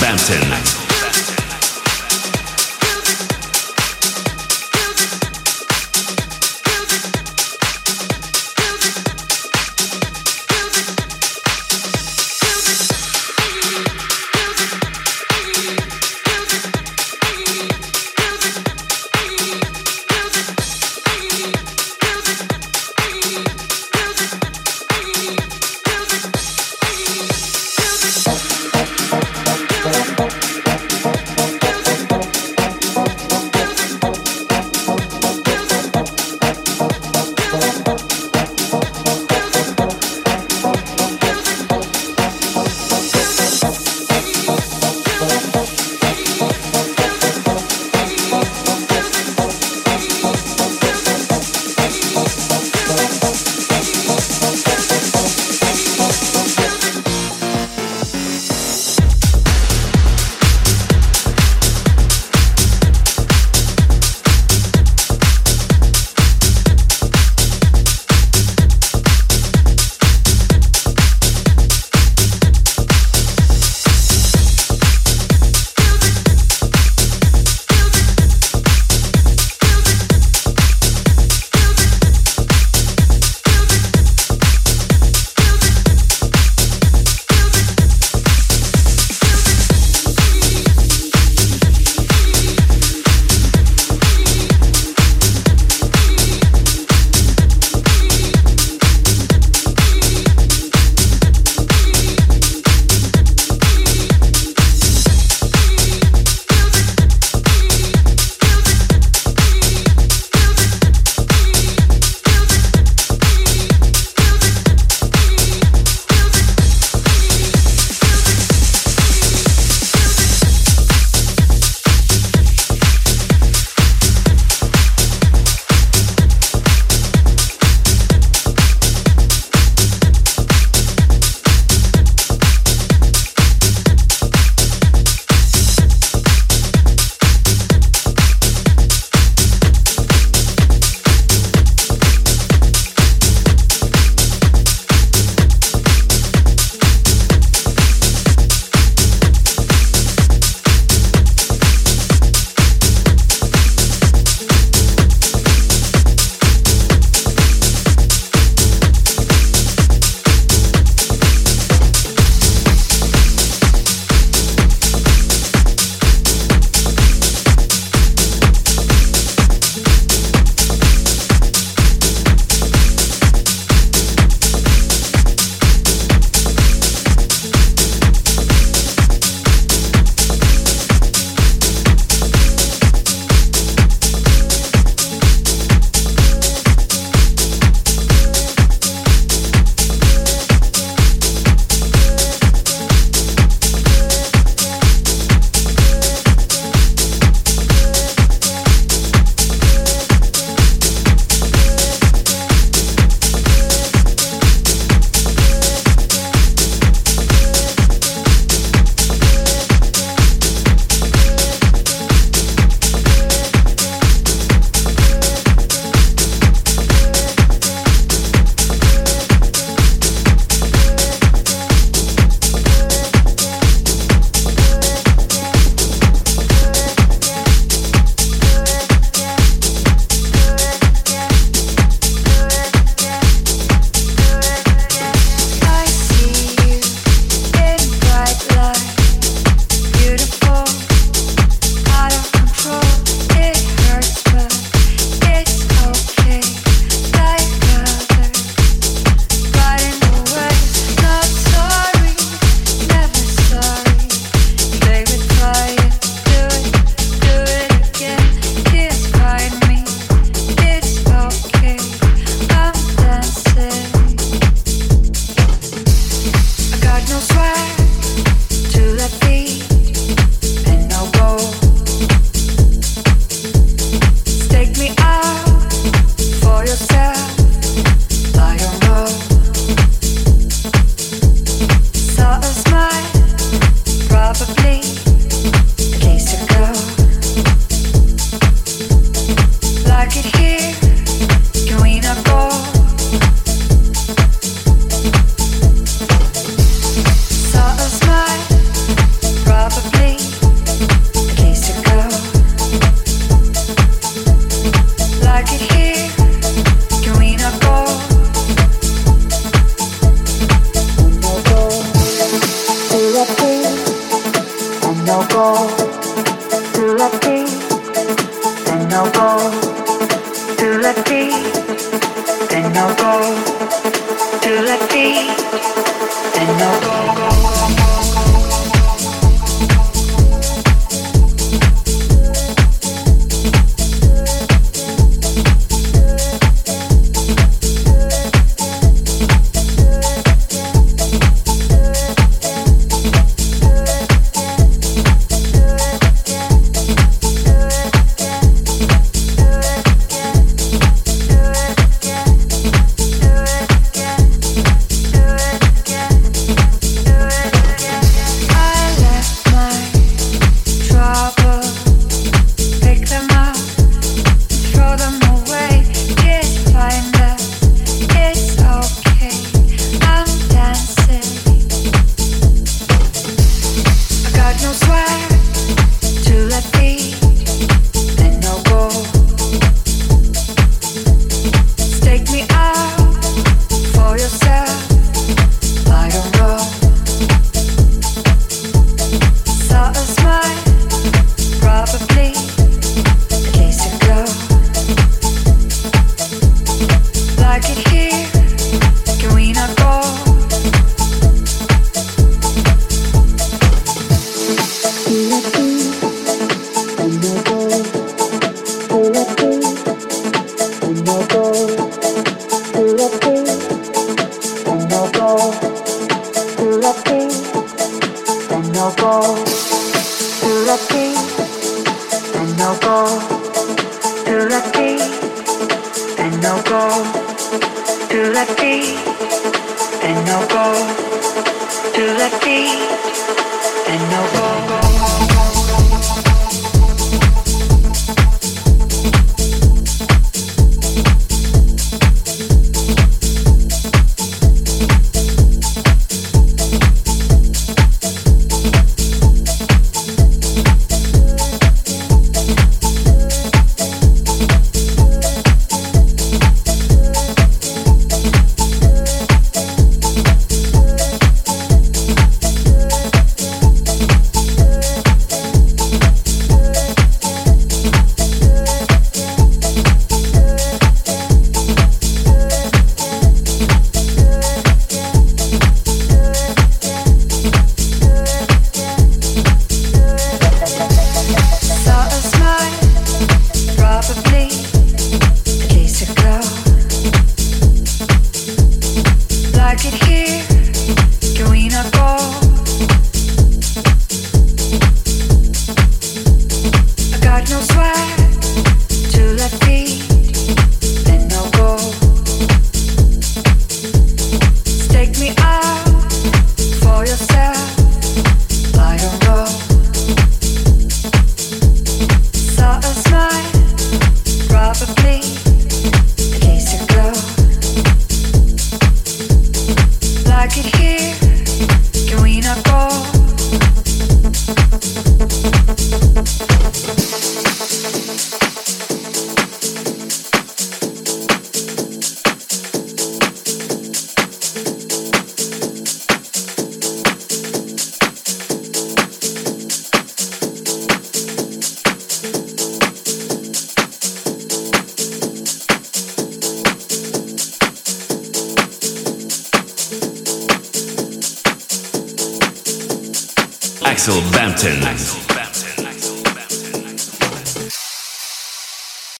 Bampton.